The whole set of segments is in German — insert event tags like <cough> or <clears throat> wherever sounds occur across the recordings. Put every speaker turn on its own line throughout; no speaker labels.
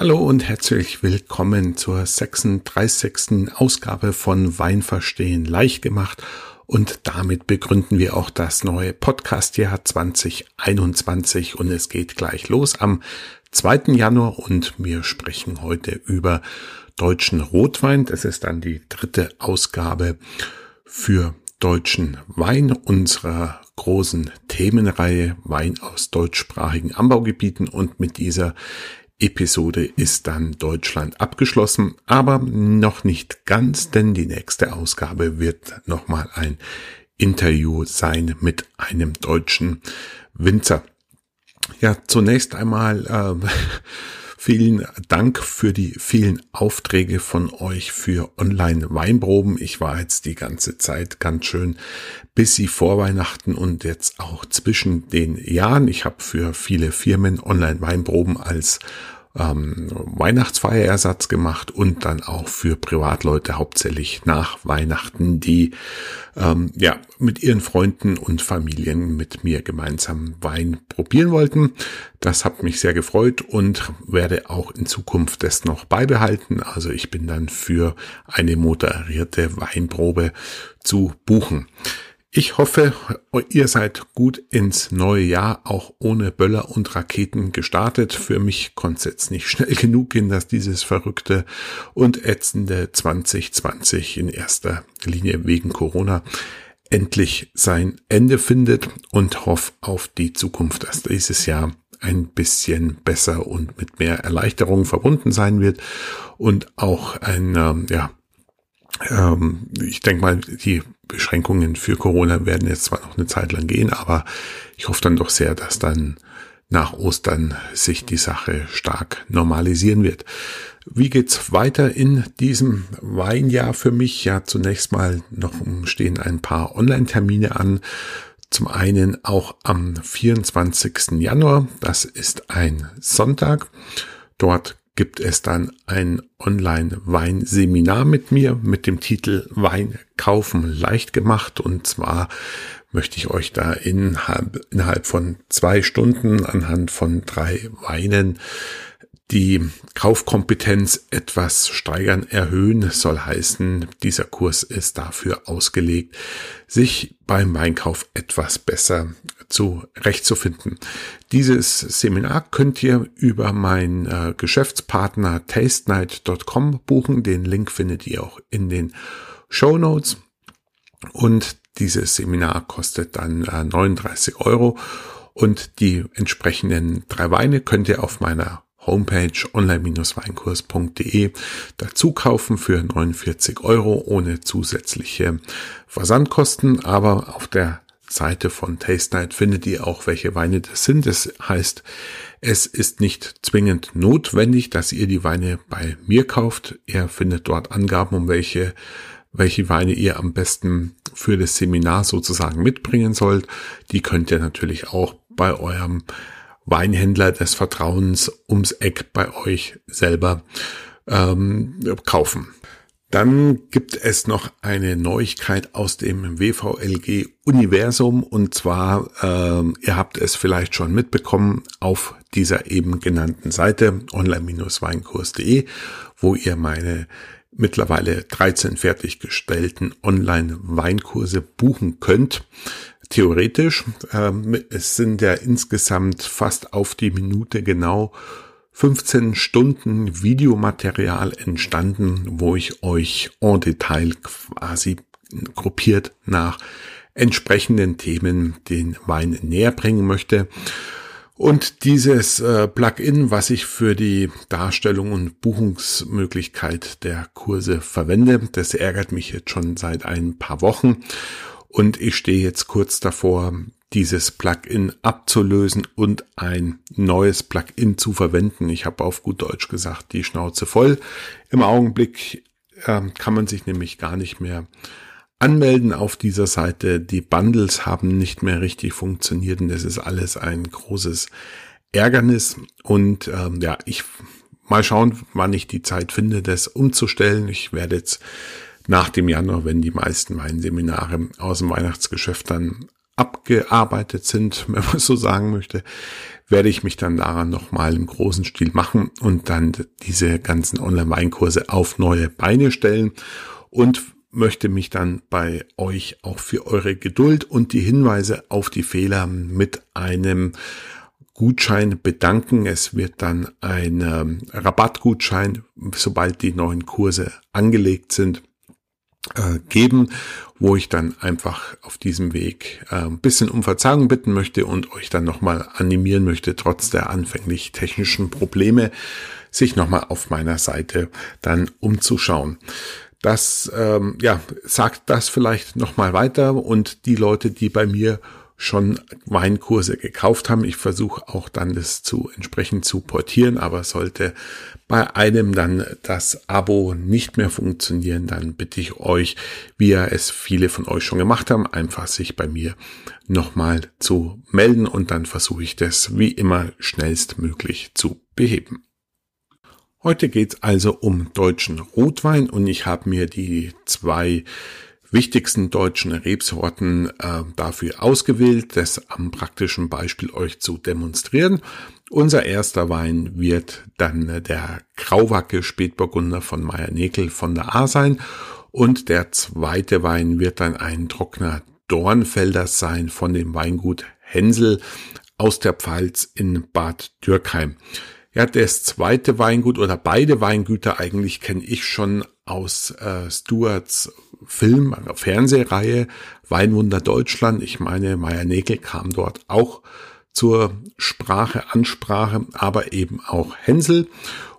Hallo und herzlich willkommen zur 36. Ausgabe von Wein verstehen leicht gemacht und damit begründen wir auch das neue Podcastjahr 2021 und es geht gleich los am 2. Januar und wir sprechen heute über deutschen Rotwein. Das ist dann die dritte Ausgabe für deutschen Wein unserer großen Themenreihe Wein aus deutschsprachigen Anbaugebieten und mit dieser Episode ist dann Deutschland abgeschlossen, aber noch nicht ganz, denn die nächste Ausgabe wird nochmal ein Interview sein mit einem deutschen Winzer. Ja, zunächst einmal äh, <laughs> Vielen Dank für die vielen Aufträge von euch für Online-Weinproben. Ich war jetzt die ganze Zeit ganz schön busy vor Weihnachten und jetzt auch zwischen den Jahren. Ich habe für viele Firmen Online-Weinproben als ähm, Weihnachtsfeierersatz gemacht und dann auch für Privatleute hauptsächlich nach Weihnachten, die ähm, ja mit ihren Freunden und Familien mit mir gemeinsam Wein probieren wollten. Das hat mich sehr gefreut und werde auch in Zukunft das noch beibehalten. Also ich bin dann für eine moderierte Weinprobe zu buchen. Ich hoffe, ihr seid gut ins neue Jahr auch ohne Böller und Raketen gestartet. Für mich konnte es jetzt nicht schnell <laughs> genug gehen, dass dieses verrückte und ätzende 2020 in erster Linie wegen Corona endlich sein Ende findet und hoffe auf die Zukunft, dass dieses Jahr ein bisschen besser und mit mehr Erleichterung verbunden sein wird und auch ein, ähm, ja, ähm, ich denke mal, die Beschränkungen für Corona werden jetzt zwar noch eine Zeit lang gehen, aber ich hoffe dann doch sehr, dass dann nach Ostern sich die Sache stark normalisieren wird. Wie geht's weiter in diesem Weinjahr für mich? Ja, zunächst mal noch stehen ein paar Online-Termine an. Zum einen auch am 24. Januar. Das ist ein Sonntag. Dort gibt es dann ein Online-Weinseminar mit mir mit dem Titel Wein kaufen leicht gemacht. Und zwar möchte ich euch da innerhalb, innerhalb von zwei Stunden anhand von drei Weinen die Kaufkompetenz etwas steigern, erhöhen soll heißen, dieser Kurs ist dafür ausgelegt, sich beim Weinkauf etwas besser zurechtzufinden. Dieses Seminar könnt ihr über meinen äh, Geschäftspartner tastenight.com buchen. Den Link findet ihr auch in den Show Notes. Und dieses Seminar kostet dann äh, 39 Euro und die entsprechenden drei Weine könnt ihr auf meiner Homepage online-weinkurs.de dazu kaufen für 49 Euro ohne zusätzliche Versandkosten. Aber auf der Seite von Taste Night findet ihr auch, welche Weine das sind. Das heißt, es ist nicht zwingend notwendig, dass ihr die Weine bei mir kauft. Ihr findet dort Angaben, um welche, welche Weine ihr am besten für das Seminar sozusagen mitbringen sollt. Die könnt ihr natürlich auch bei eurem Weinhändler des Vertrauens ums Eck bei euch selber ähm, kaufen. Dann gibt es noch eine Neuigkeit aus dem WVLG Universum und zwar, ähm, ihr habt es vielleicht schon mitbekommen, auf dieser eben genannten Seite online-weinkurs.de, wo ihr meine mittlerweile 13 fertiggestellten Online-Weinkurse buchen könnt theoretisch. Ähm, es sind ja insgesamt fast auf die Minute genau 15 Stunden Videomaterial entstanden, wo ich euch en Detail quasi gruppiert nach entsprechenden Themen den Wein näher bringen möchte. Und dieses äh, Plugin, was ich für die Darstellung und Buchungsmöglichkeit der Kurse verwende, das ärgert mich jetzt schon seit ein paar Wochen. Und ich stehe jetzt kurz davor, dieses Plugin abzulösen und ein neues Plugin zu verwenden. Ich habe auf gut Deutsch gesagt, die Schnauze voll. Im Augenblick äh, kann man sich nämlich gar nicht mehr anmelden auf dieser Seite. Die Bundles haben nicht mehr richtig funktioniert und das ist alles ein großes Ärgernis. Und ähm, ja, ich mal schauen, wann ich die Zeit finde, das umzustellen. Ich werde jetzt nach dem Januar, wenn die meisten Weinseminare aus dem Weihnachtsgeschäft dann abgearbeitet sind, <laughs> wenn man so sagen möchte, werde ich mich dann daran nochmal im großen Stil machen und dann diese ganzen Online-Weinkurse auf neue Beine stellen und möchte mich dann bei euch auch für eure Geduld und die Hinweise auf die Fehler mit einem Gutschein bedanken. Es wird dann ein ähm, Rabattgutschein, sobald die neuen Kurse angelegt sind, geben, wo ich dann einfach auf diesem Weg äh, ein bisschen um Verzeihung bitten möchte und euch dann nochmal animieren möchte, trotz der anfänglich technischen Probleme, sich nochmal auf meiner Seite dann umzuschauen. Das ähm, ja, sagt das vielleicht nochmal weiter und die Leute, die bei mir schon Weinkurse gekauft haben. Ich versuche auch dann das zu entsprechend zu portieren, aber sollte bei einem dann das Abo nicht mehr funktionieren, dann bitte ich euch, wie ja es viele von euch schon gemacht haben, einfach sich bei mir nochmal zu melden und dann versuche ich das wie immer schnellstmöglich zu beheben. Heute geht's also um deutschen Rotwein und ich habe mir die zwei wichtigsten deutschen Rebsorten äh, dafür ausgewählt, das am praktischen Beispiel euch zu demonstrieren. Unser erster Wein wird dann der Grauwacke Spätburgunder von Meier Nekel von der A sein und der zweite Wein wird dann ein trockener Dornfelder sein von dem Weingut Hänsel aus der Pfalz in Bad Dürkheim. Ja, das zweite Weingut oder beide Weingüter eigentlich kenne ich schon aus äh, Stuarts Film, Fernsehreihe Weinwunder Deutschland. Ich meine, Meier Nägel kam dort auch zur Sprache, Ansprache, aber eben auch Hänsel.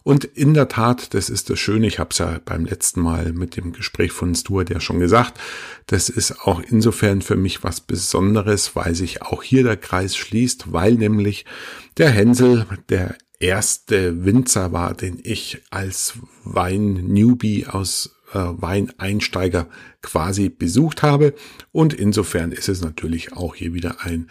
Und in der Tat, das ist das Schöne, ich habe es ja beim letzten Mal mit dem Gespräch von Stuart ja schon gesagt, das ist auch insofern für mich was Besonderes, weil sich auch hier der Kreis schließt, weil nämlich der Hänsel der erste Winzer war, den ich als Wein-Newbie aus äh, Weineinsteiger quasi besucht habe. Und insofern ist es natürlich auch hier wieder ein,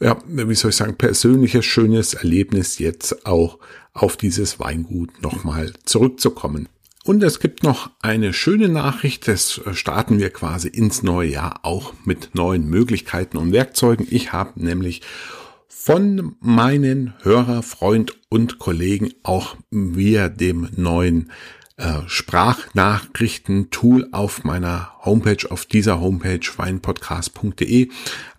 ja, wie soll ich sagen, persönliches, schönes Erlebnis, jetzt auch auf dieses Weingut nochmal zurückzukommen. Und es gibt noch eine schöne Nachricht, das starten wir quasi ins neue Jahr auch mit neuen Möglichkeiten und Werkzeugen. Ich habe nämlich von meinen Hörer, Freund und Kollegen auch via dem neuen äh, Sprachnachrichten-Tool auf meiner Homepage, auf dieser Homepage weinpodcast.de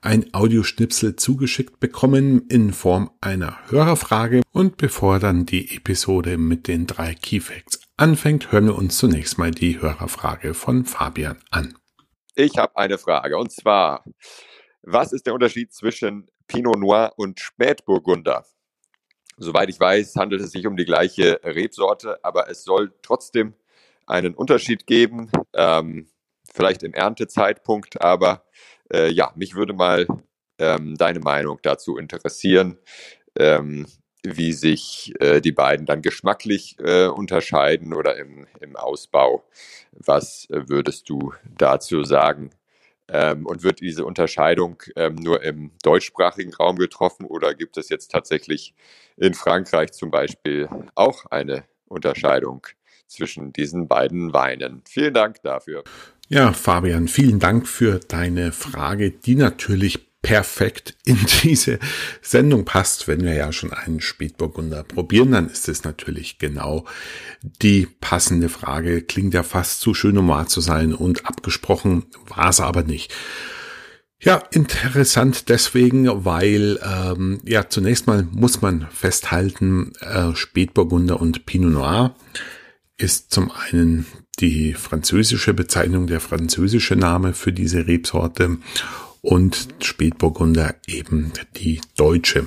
ein Audioschnipsel zugeschickt bekommen in Form einer Hörerfrage. Und bevor dann die Episode mit den drei Keyfacts anfängt, hören wir uns zunächst mal die Hörerfrage von Fabian an.
Ich habe eine Frage und zwar, was ist der Unterschied zwischen Pinot Noir und Spätburgunder. Soweit ich weiß, handelt es sich um die gleiche Rebsorte, aber es soll trotzdem einen Unterschied geben, ähm, vielleicht im Erntezeitpunkt, aber äh, ja, mich würde mal ähm, deine Meinung dazu interessieren, ähm, wie sich äh, die beiden dann geschmacklich äh, unterscheiden oder im, im Ausbau. Was äh, würdest du dazu sagen? Ähm, und wird diese Unterscheidung ähm, nur im deutschsprachigen Raum getroffen oder gibt es jetzt tatsächlich in Frankreich zum Beispiel auch eine Unterscheidung zwischen diesen beiden Weinen? Vielen Dank dafür.
Ja, Fabian, vielen Dank für deine Frage, die natürlich perfekt in diese Sendung passt. Wenn wir ja schon einen Spätburgunder probieren, dann ist es natürlich genau die passende Frage. Klingt ja fast zu schön, um wahr zu sein und abgesprochen war es aber nicht. Ja, interessant deswegen, weil ähm, ja zunächst mal muss man festhalten, äh, Spätburgunder und Pinot Noir ist zum einen die französische Bezeichnung, der französische Name für diese Rebsorte und Spätburgunder eben die deutsche.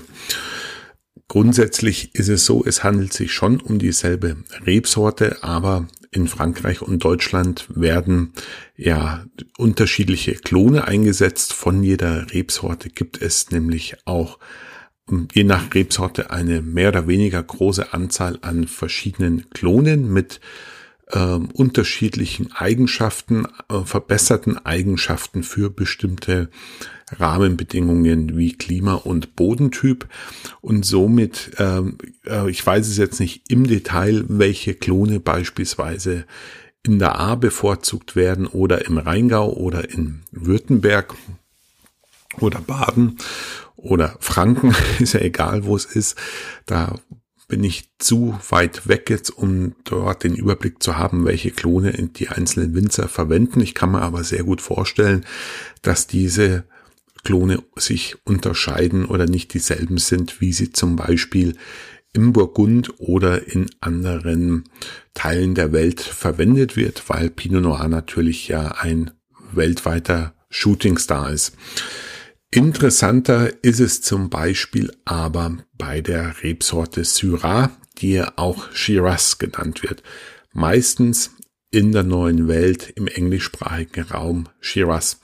Grundsätzlich ist es so, es handelt sich schon um dieselbe Rebsorte, aber in Frankreich und Deutschland werden ja unterschiedliche Klone eingesetzt. Von jeder Rebsorte gibt es nämlich auch je nach Rebsorte eine mehr oder weniger große Anzahl an verschiedenen Klonen mit äh, unterschiedlichen Eigenschaften, äh, verbesserten Eigenschaften für bestimmte Rahmenbedingungen wie Klima und Bodentyp. Und somit, ähm, äh, ich weiß es jetzt nicht im Detail, welche Klone beispielsweise in der A bevorzugt werden oder im Rheingau oder in Württemberg oder Baden oder Franken, <laughs> ist ja egal, wo es ist. Da bin ich zu weit weg jetzt, um dort den Überblick zu haben, welche Klone die einzelnen Winzer verwenden. Ich kann mir aber sehr gut vorstellen, dass diese Klone sich unterscheiden oder nicht dieselben sind, wie sie zum Beispiel im Burgund oder in anderen Teilen der Welt verwendet wird, weil Pinot Noir natürlich ja ein weltweiter Shootingstar ist. Interessanter ist es zum Beispiel aber bei der Rebsorte Syrah, die auch Shiraz genannt wird. Meistens in der neuen Welt im englischsprachigen Raum Shiraz.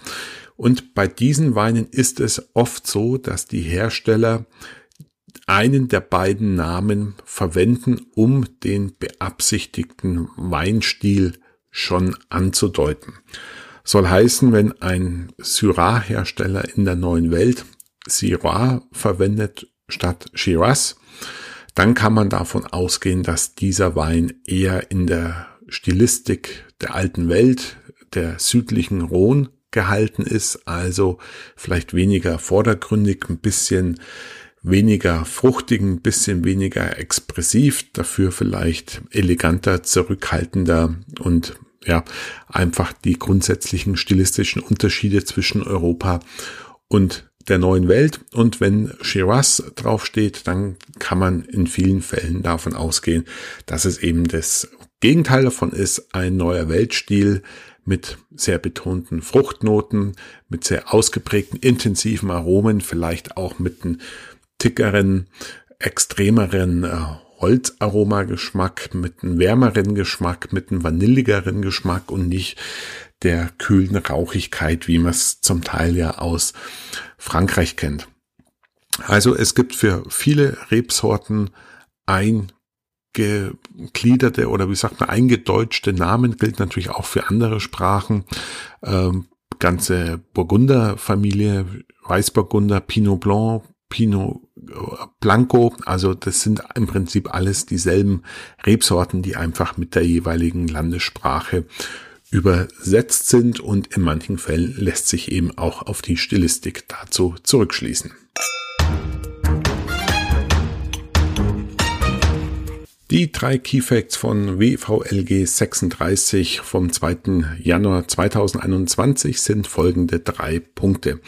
Und bei diesen Weinen ist es oft so, dass die Hersteller einen der beiden Namen verwenden, um den beabsichtigten Weinstil schon anzudeuten. Soll heißen, wenn ein Syrah-Hersteller in der neuen Welt Syrah verwendet statt Shiraz, dann kann man davon ausgehen, dass dieser Wein eher in der Stilistik der alten Welt, der südlichen Rhone gehalten ist, also vielleicht weniger vordergründig, ein bisschen weniger fruchtig, ein bisschen weniger expressiv, dafür vielleicht eleganter, zurückhaltender und ja, einfach die grundsätzlichen stilistischen Unterschiede zwischen Europa und der neuen Welt. Und wenn Shiraz draufsteht, dann kann man in vielen Fällen davon ausgehen, dass es eben das Gegenteil davon ist, ein neuer Weltstil mit sehr betonten Fruchtnoten, mit sehr ausgeprägten intensiven Aromen, vielleicht auch mit einem tickeren, extremeren äh, Holzaromageschmack, mit einem wärmeren Geschmack, mit einem vanilligeren Geschmack und nicht der kühlen Rauchigkeit, wie man es zum Teil ja aus Frankreich kennt. Also es gibt für viele Rebsorten eingegliederte oder wie sagt man eingedeutschte Namen, gilt natürlich auch für andere Sprachen. Ähm, ganze Burgunderfamilie, Weißburgunder, Pinot Blanc, Pinot Blanco. Also das sind im Prinzip alles dieselben Rebsorten, die einfach mit der jeweiligen Landessprache übersetzt sind und in manchen Fällen lässt sich eben auch auf die Stilistik dazu zurückschließen. Die drei Key Facts von WVLG 36 vom 2. Januar 2021 sind folgende drei Punkte.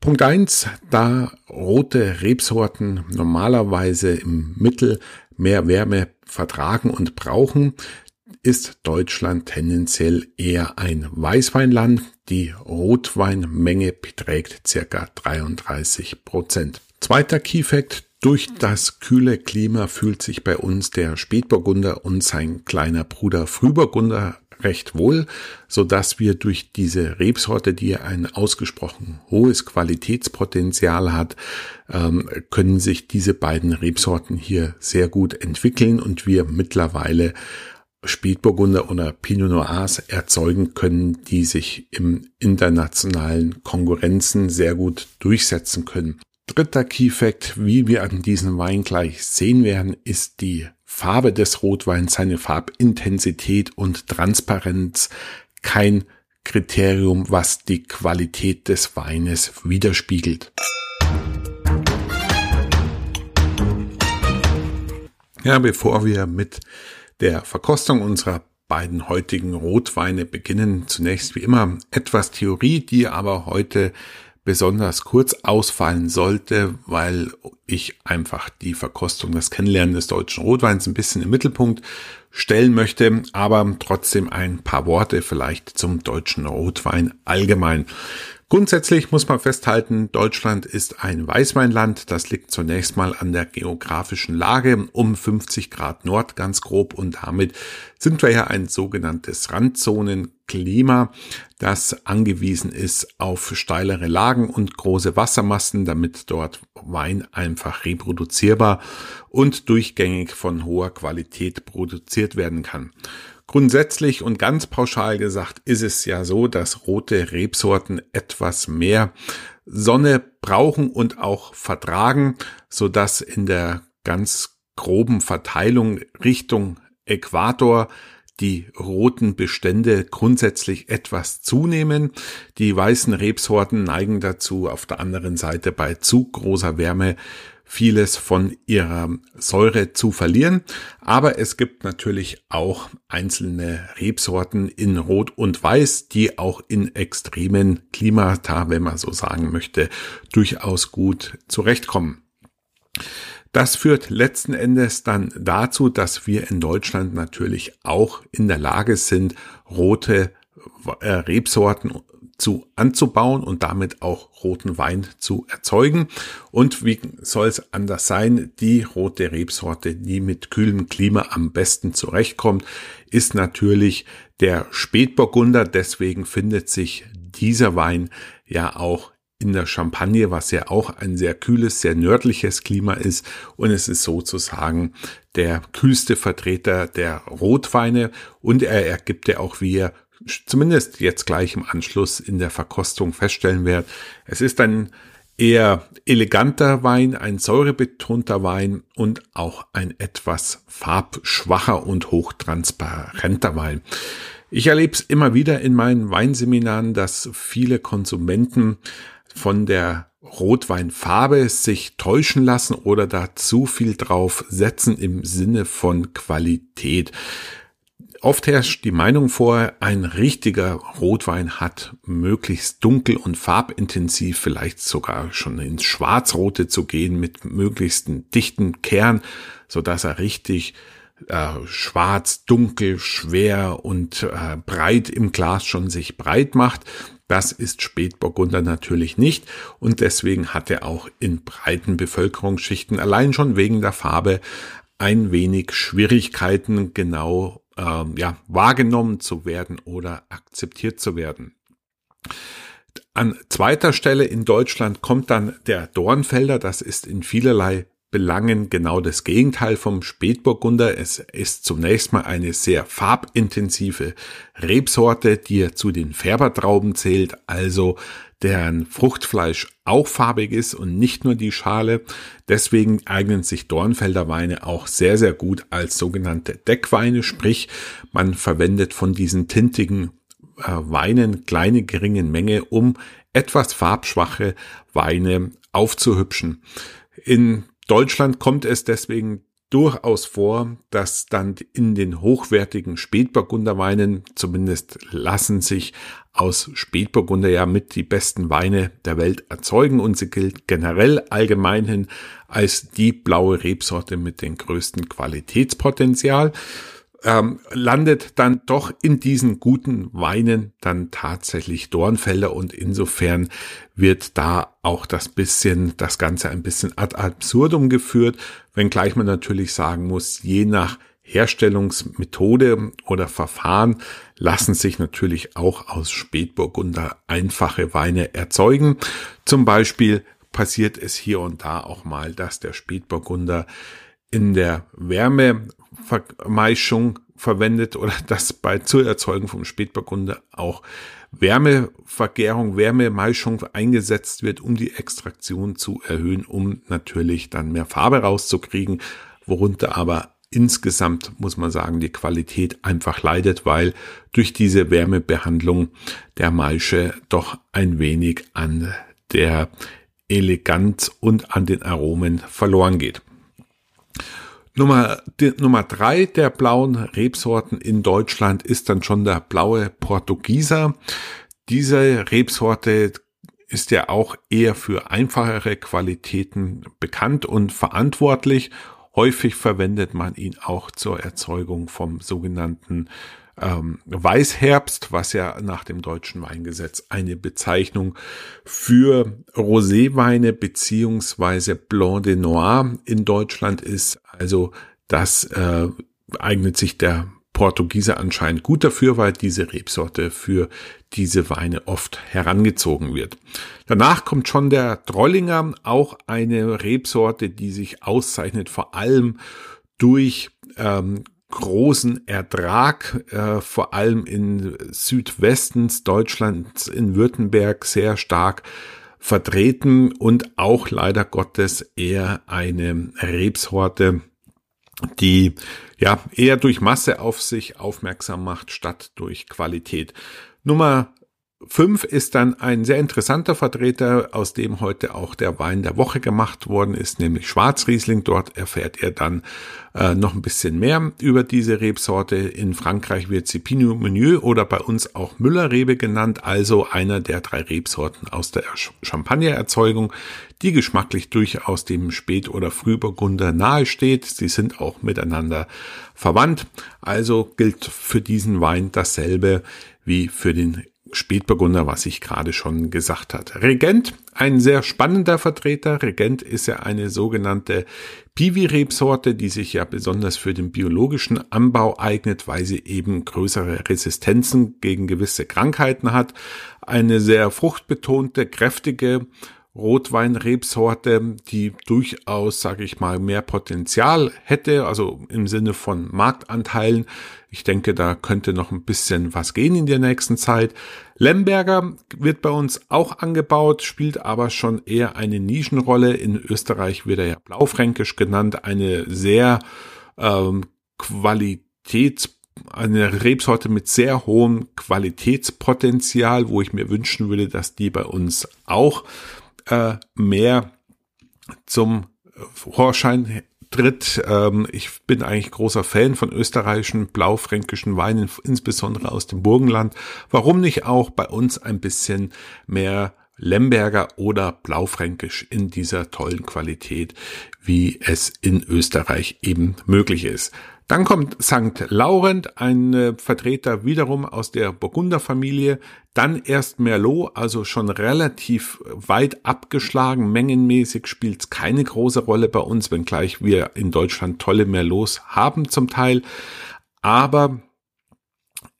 Punkt eins: da rote Rebsorten normalerweise im Mittel mehr Wärme vertragen und brauchen, ist Deutschland tendenziell eher ein Weißweinland. Die Rotweinmenge beträgt circa 33 Prozent. Zweiter Key Fact. Durch das kühle Klima fühlt sich bei uns der Spätburgunder und sein kleiner Bruder Frühburgunder recht wohl, so dass wir durch diese Rebsorte, die ein ausgesprochen hohes Qualitätspotenzial hat, ähm, können sich diese beiden Rebsorten hier sehr gut entwickeln und wir mittlerweile Spätburgunder oder Pinot Noirs erzeugen können, die sich im internationalen Konkurrenzen sehr gut durchsetzen können. Dritter Key Fact, wie wir an diesem Wein gleich sehen werden, ist die Farbe des Rotweins, seine Farbintensität und Transparenz kein Kriterium, was die Qualität des Weines widerspiegelt. Ja, bevor wir mit der Verkostung unserer beiden heutigen Rotweine beginnen, zunächst wie immer etwas Theorie, die aber heute besonders kurz ausfallen sollte, weil ich einfach die Verkostung, das Kennenlernen des deutschen Rotweins ein bisschen im Mittelpunkt stellen möchte, aber trotzdem ein paar Worte vielleicht zum deutschen Rotwein allgemein. Grundsätzlich muss man festhalten, Deutschland ist ein Weißweinland. Das liegt zunächst mal an der geografischen Lage um 50 Grad Nord ganz grob und damit sind wir ja ein sogenanntes Randzonen-Klima, das angewiesen ist auf steilere Lagen und große Wassermassen, damit dort Wein einfach reproduzierbar und durchgängig von hoher Qualität produziert werden kann. Grundsätzlich und ganz pauschal gesagt ist es ja so, dass rote Rebsorten etwas mehr Sonne brauchen und auch vertragen, so dass in der ganz groben Verteilung Richtung Äquator die roten Bestände grundsätzlich etwas zunehmen. Die weißen Rebsorten neigen dazu, auf der anderen Seite bei zu großer Wärme vieles von ihrer Säure zu verlieren. Aber es gibt natürlich auch einzelne Rebsorten in Rot und Weiß, die auch in extremen Klimata, wenn man so sagen möchte, durchaus gut zurechtkommen. Das führt letzten Endes dann dazu, dass wir in Deutschland natürlich auch in der Lage sind, rote äh, Rebsorten zu anzubauen und damit auch roten Wein zu erzeugen. Und wie soll es anders sein? Die rote Rebsorte, die mit kühlem Klima am besten zurechtkommt, ist natürlich der Spätburgunder. Deswegen findet sich dieser Wein ja auch in der Champagne, was ja auch ein sehr kühles, sehr nördliches Klima ist. Und es ist sozusagen der kühlste Vertreter der Rotweine. Und er ergibt ja auch, wie er zumindest jetzt gleich im Anschluss in der Verkostung feststellen wird. Es ist ein eher eleganter Wein, ein säurebetonter Wein und auch ein etwas farbschwacher und hochtransparenter Wein. Ich erlebe es immer wieder in meinen Weinseminaren, dass viele Konsumenten von der Rotweinfarbe sich täuschen lassen oder da zu viel drauf setzen im Sinne von Qualität. Oft herrscht die Meinung vor, ein richtiger Rotwein hat möglichst dunkel und farbintensiv, vielleicht sogar schon ins Schwarzrote zu gehen mit möglichst dichten Kern, so dass er richtig äh, schwarz, dunkel, schwer und äh, breit im Glas schon sich breit macht. Das ist Spätburgunder natürlich nicht und deswegen hat er auch in breiten Bevölkerungsschichten allein schon wegen der Farbe ein wenig Schwierigkeiten genau ähm, ja, wahrgenommen zu werden oder akzeptiert zu werden. An zweiter Stelle in Deutschland kommt dann der Dornfelder. Das ist in vielerlei Belangen genau das Gegenteil vom Spätburgunder. Es ist zunächst mal eine sehr farbintensive Rebsorte, die zu den Färbertrauben zählt, also deren Fruchtfleisch auch farbig ist und nicht nur die Schale. Deswegen eignen sich Dornfelder Weine auch sehr, sehr gut als sogenannte Deckweine, sprich man verwendet von diesen tintigen äh, Weinen kleine geringe Menge, um etwas farbschwache Weine aufzuhübschen. In Deutschland kommt es deswegen durchaus vor, dass dann in den hochwertigen Spätburgunderweinen, zumindest lassen sich aus Spätburgunder ja mit die besten Weine der Welt erzeugen und sie gilt generell allgemeinhin als die blaue Rebsorte mit dem größten Qualitätspotenzial ähm, landet dann doch in diesen guten Weinen dann tatsächlich Dornfelder und insofern wird da auch das bisschen, das Ganze ein bisschen ad absurdum geführt, wenngleich man natürlich sagen muss, je nach Herstellungsmethode oder Verfahren lassen sich natürlich auch aus Spätburgunder einfache Weine erzeugen. Zum Beispiel passiert es hier und da auch mal, dass der Spätburgunder in der Wärmemeischung verwendet oder <laughs> dass bei zur Erzeugung vom Spätburgunder auch Wärmevergärung, Wärmemeischung eingesetzt wird, um die Extraktion zu erhöhen, um natürlich dann mehr Farbe rauszukriegen, worunter aber insgesamt muss man sagen, die Qualität einfach leidet, weil durch diese Wärmebehandlung der Maische doch ein wenig an der Eleganz und an den Aromen verloren geht. Nummer, die, Nummer drei der blauen Rebsorten in Deutschland ist dann schon der blaue Portugieser. Diese Rebsorte ist ja auch eher für einfachere Qualitäten bekannt und verantwortlich. Häufig verwendet man ihn auch zur Erzeugung vom sogenannten ähm, Weißherbst, was ja nach dem deutschen Weingesetz eine Bezeichnung für Roséweine beziehungsweise Blanc de Noir in Deutschland ist. Also das äh, eignet sich der Portugiese anscheinend gut dafür, weil diese Rebsorte für diese Weine oft herangezogen wird. Danach kommt schon der Drollinger, auch eine Rebsorte, die sich auszeichnet vor allem durch ähm, großen Ertrag, äh, vor allem in Südwestens Deutschlands, in Württemberg sehr stark vertreten und auch leider Gottes eher eine Rebsorte, die ja eher durch Masse auf sich aufmerksam macht, statt durch Qualität. Nummer Fünf ist dann ein sehr interessanter Vertreter, aus dem heute auch der Wein der Woche gemacht worden ist, nämlich Schwarzriesling. Dort erfährt er dann äh, noch ein bisschen mehr über diese Rebsorte. In Frankreich wird sie Pinot Meunier oder bei uns auch Müllerrebe genannt, also einer der drei Rebsorten aus der Champagnererzeugung, die geschmacklich durchaus dem Spät- oder Frühburgunder nahesteht. Sie sind auch miteinander verwandt, also gilt für diesen Wein dasselbe wie für den Spätburgunder, was ich gerade schon gesagt hat. Regent, ein sehr spannender Vertreter. Regent ist ja eine sogenannte Piwi-Rebsorte, die sich ja besonders für den biologischen Anbau eignet, weil sie eben größere Resistenzen gegen gewisse Krankheiten hat. Eine sehr fruchtbetonte, kräftige Rotweinrebsorte, die durchaus, sage ich mal, mehr Potenzial hätte, also im Sinne von Marktanteilen. Ich denke, da könnte noch ein bisschen was gehen in der nächsten Zeit. Lemberger wird bei uns auch angebaut, spielt aber schon eher eine Nischenrolle. In Österreich wird er ja Blaufränkisch genannt, eine sehr ähm, Qualitäts eine Rebsorte mit sehr hohem Qualitätspotenzial, wo ich mir wünschen würde, dass die bei uns auch äh, mehr zum Vorschein tritt. Ähm, ich bin eigentlich großer Fan von österreichischen blaufränkischen Weinen, insbesondere aus dem Burgenland. Warum nicht auch bei uns ein bisschen mehr Lemberger oder Blaufränkisch in dieser tollen Qualität, wie es in Österreich eben möglich ist. Dann kommt St. Laurent, ein äh, Vertreter wiederum aus der Burgunderfamilie. Dann erst Merlot, also schon relativ weit abgeschlagen. Mengenmäßig spielt es keine große Rolle bei uns, wenngleich wir in Deutschland tolle Merlots haben zum Teil. Aber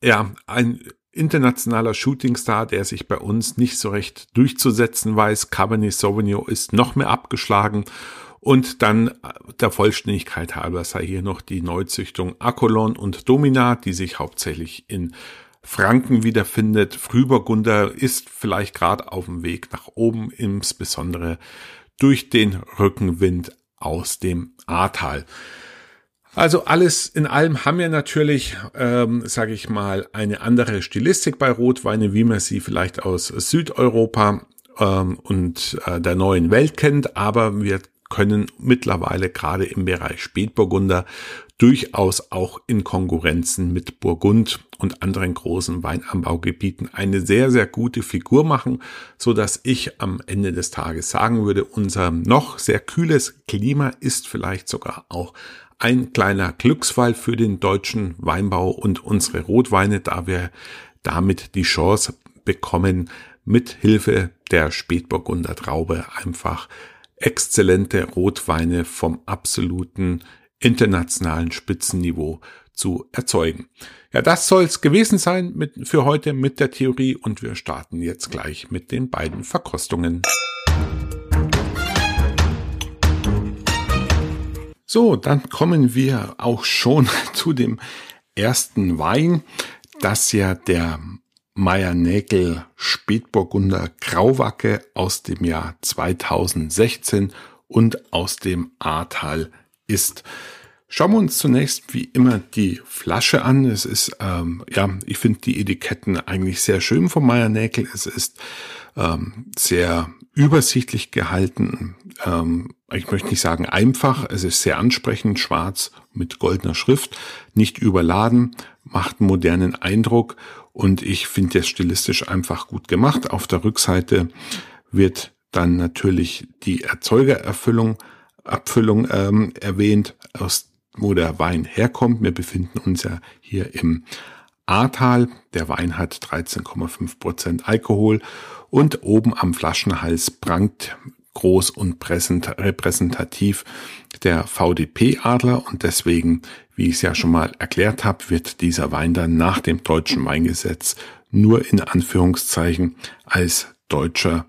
ja, ein internationaler Shootingstar, der sich bei uns nicht so recht durchzusetzen weiß. Cabernet Sauvignon ist noch mehr abgeschlagen und dann äh, der Vollständigkeit halber sei hier noch die Neuzüchtung Akolon und Domina, die sich hauptsächlich in Franken wiederfindet. Frühburgunder ist vielleicht gerade auf dem Weg nach oben, insbesondere durch den Rückenwind aus dem Ahrtal. Also alles in allem haben wir natürlich, ähm, sage ich mal, eine andere Stilistik bei Rotweine, wie man sie vielleicht aus Südeuropa ähm, und äh, der neuen Welt kennt, aber wir können mittlerweile gerade im Bereich Spätburgunder durchaus auch in Konkurrenzen mit Burgund und anderen großen Weinanbaugebieten eine sehr, sehr gute Figur machen, so dass ich am Ende des Tages sagen würde, unser noch sehr kühles Klima ist vielleicht sogar auch ein kleiner Glücksfall für den deutschen Weinbau und unsere Rotweine, da wir damit die Chance bekommen, mit Hilfe der Spätburgunder Traube einfach exzellente Rotweine vom absoluten internationalen Spitzenniveau zu erzeugen. Ja, das soll's gewesen sein mit, für heute mit der Theorie und wir starten jetzt gleich mit den beiden Verkostungen. So, dann kommen wir auch schon <laughs> zu dem ersten Wein, das ja der Meier-Nägel Spätburgunder Grauwacke aus dem Jahr 2016 und aus dem Ahrtal ist. Schauen wir uns zunächst wie immer die Flasche an. Es ist, ähm, ja, ich finde die Etiketten eigentlich sehr schön von Meier Nägel. Es ist ähm, sehr übersichtlich gehalten. Ähm, ich möchte nicht sagen einfach. Es ist sehr ansprechend, schwarz mit goldener Schrift, nicht überladen, macht einen modernen Eindruck und ich finde es stilistisch einfach gut gemacht. Auf der Rückseite wird dann natürlich die Erzeugererfüllung, Abfüllung ähm, erwähnt, aus wo der Wein herkommt. Wir befinden uns ja hier im Ahrtal. Der Wein hat 13,5 Prozent Alkohol und oben am Flaschenhals prangt groß und repräsentativ der VDP-Adler und deswegen, wie ich es ja schon mal erklärt habe, wird dieser Wein dann nach dem deutschen Weingesetz nur in Anführungszeichen als deutscher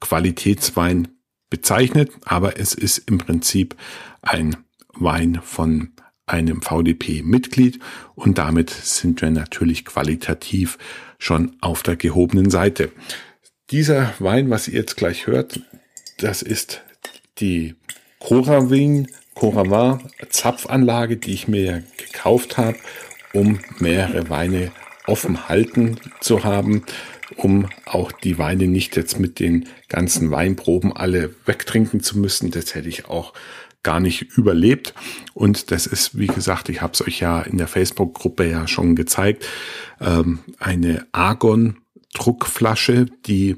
Qualitätswein bezeichnet, aber es ist im Prinzip ein Wein von einem VDP-Mitglied und damit sind wir natürlich qualitativ schon auf der gehobenen Seite. Dieser Wein, was ihr jetzt gleich hört, das ist die Coravin Coravin Zapfanlage, die ich mir gekauft habe, um mehrere Weine offen halten zu haben, um auch die Weine nicht jetzt mit den ganzen Weinproben alle wegtrinken zu müssen. Das hätte ich auch gar nicht überlebt. Und das ist, wie gesagt, ich habe es euch ja in der Facebook-Gruppe ja schon gezeigt, ähm, eine Argon-Druckflasche, die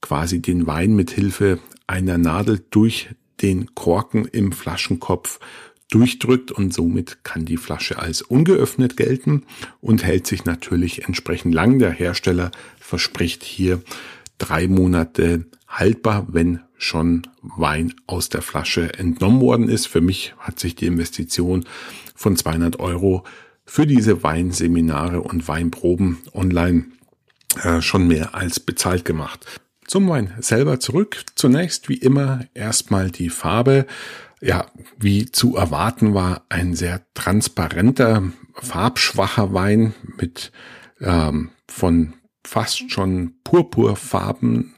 quasi den Wein mit Hilfe einer Nadel durch den Korken im Flaschenkopf durchdrückt und somit kann die Flasche als ungeöffnet gelten und hält sich natürlich entsprechend lang. Der Hersteller verspricht hier drei Monate haltbar, wenn schon Wein aus der Flasche entnommen worden ist. Für mich hat sich die Investition von 200 Euro für diese Weinseminare und Weinproben online äh, schon mehr als bezahlt gemacht. Zum Wein selber zurück. Zunächst wie immer erstmal die Farbe. Ja, wie zu erwarten war ein sehr transparenter, farbschwacher Wein mit ähm, von fast schon Purpurfarben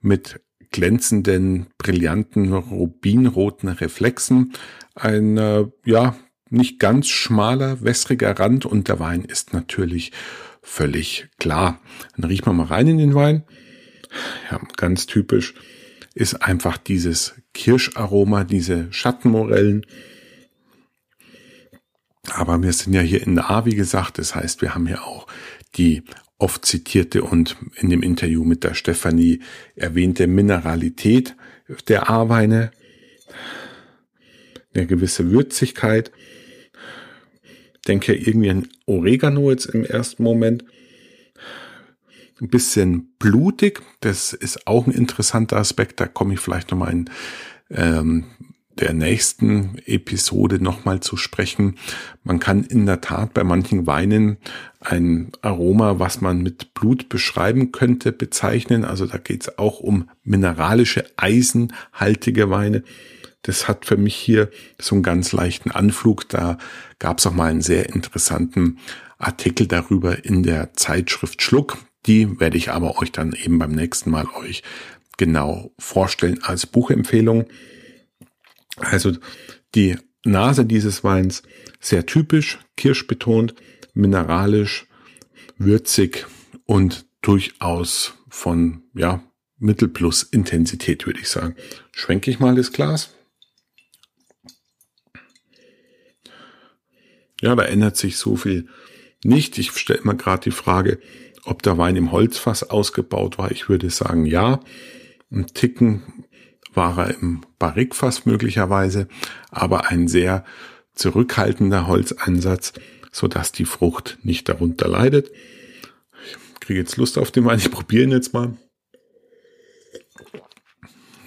mit glänzenden, brillanten, rubinroten Reflexen. Ein, äh, ja, nicht ganz schmaler, wässriger Rand und der Wein ist natürlich völlig klar. Dann riechen wir mal rein in den Wein ja, ganz typisch, ist einfach dieses Kirscharoma, diese Schattenmorellen. Aber wir sind ja hier in der A, wie gesagt, das heißt, wir haben hier auch die oft zitierte und in dem Interview mit der Stefanie erwähnte Mineralität der A-Weine, eine gewisse Würzigkeit. Denke irgendwie an Oregano jetzt im ersten Moment ein bisschen blutig. Das ist auch ein interessanter Aspekt. Da komme ich vielleicht nochmal in ähm, der nächsten Episode nochmal zu sprechen. Man kann in der Tat bei manchen Weinen ein Aroma, was man mit Blut beschreiben könnte, bezeichnen. Also da geht es auch um mineralische, eisenhaltige Weine. Das hat für mich hier so einen ganz leichten Anflug. Da gab es auch mal einen sehr interessanten Artikel darüber in der Zeitschrift Schluck. Die werde ich aber euch dann eben beim nächsten Mal euch genau vorstellen als Buchempfehlung. Also die Nase dieses Weins sehr typisch, kirschbetont, mineralisch, würzig und durchaus von, ja, Mittel plus Intensität, würde ich sagen. Schwenke ich mal das Glas. Ja, da ändert sich so viel nicht. Ich stelle immer gerade die Frage, ob der Wein im Holzfass ausgebaut war, ich würde sagen ja. Ein Ticken war er im Barrikfass möglicherweise, aber ein sehr zurückhaltender Holzeinsatz, so dass die Frucht nicht darunter leidet. Ich kriege jetzt Lust auf den Wein, ich probiere ihn jetzt mal.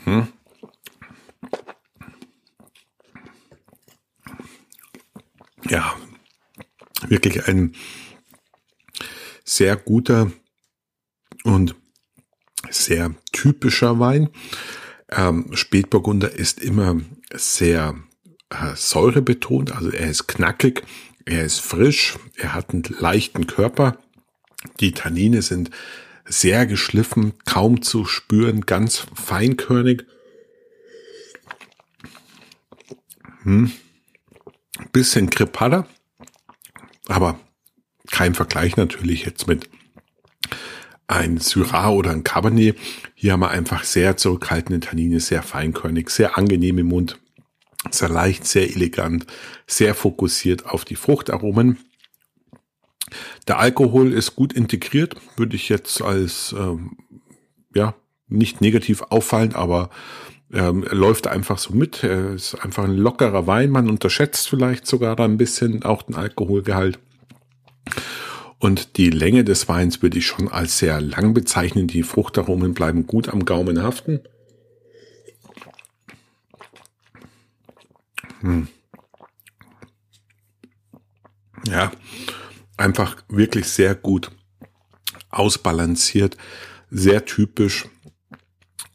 Hm. Ja, wirklich ein sehr guter und sehr typischer Wein. Ähm, Spätburgunder ist immer sehr äh, säurebetont, also er ist knackig, er ist frisch, er hat einen leichten Körper. Die Tannine sind sehr geschliffen, kaum zu spüren, ganz feinkörnig. Hm. Bisschen Kripaller, aber kein Vergleich natürlich jetzt mit ein Syrah oder ein Cabernet. Hier haben wir einfach sehr zurückhaltende Tannine, sehr feinkörnig, sehr angenehm im Mund, sehr leicht, sehr elegant, sehr fokussiert auf die Fruchtaromen. Der Alkohol ist gut integriert, würde ich jetzt als ähm, ja nicht negativ auffallen, aber ähm, läuft einfach so mit. Er ist einfach ein lockerer Wein. Man unterschätzt vielleicht sogar ein bisschen auch den Alkoholgehalt. Und die Länge des Weins würde ich schon als sehr lang bezeichnen. Die Fruchtaromen bleiben gut am Gaumen haften. Hm. Ja, einfach wirklich sehr gut ausbalanciert, sehr typisch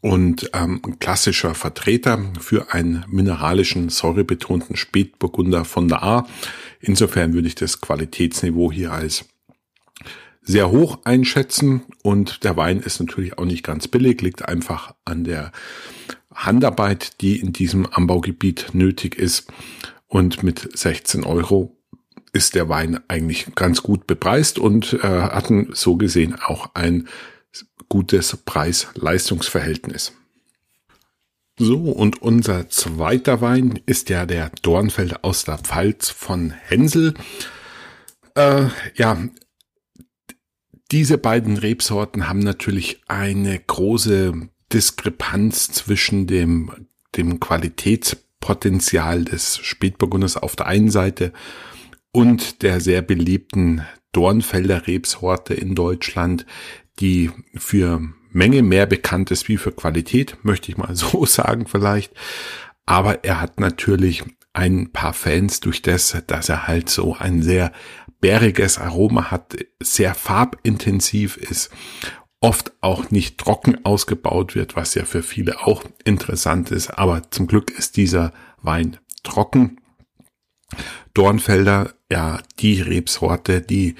und ähm, klassischer Vertreter für einen mineralischen, säurebetonten Spätburgunder von der A. Insofern würde ich das Qualitätsniveau hier als sehr hoch einschätzen und der Wein ist natürlich auch nicht ganz billig, liegt einfach an der Handarbeit, die in diesem Anbaugebiet nötig ist. Und mit 16 Euro ist der Wein eigentlich ganz gut bepreist und äh, hatten so gesehen auch ein gutes Preis-Leistungsverhältnis. So, und unser zweiter Wein ist ja der Dornfelder aus der Pfalz von Hänsel. Äh, ja, diese beiden Rebsorten haben natürlich eine große Diskrepanz zwischen dem, dem Qualitätspotenzial des Spätburgunders auf der einen Seite und der sehr beliebten Dornfelder Rebsorte in Deutschland, die für Menge mehr bekannt ist wie für Qualität, möchte ich mal <laughs> so sagen vielleicht. Aber er hat natürlich ein paar Fans durch das, dass er halt so ein sehr bäriges Aroma hat, sehr farbintensiv ist, oft auch nicht trocken ausgebaut wird, was ja für viele auch interessant ist. Aber zum Glück ist dieser Wein trocken. Dornfelder, ja, die Rebsorte, die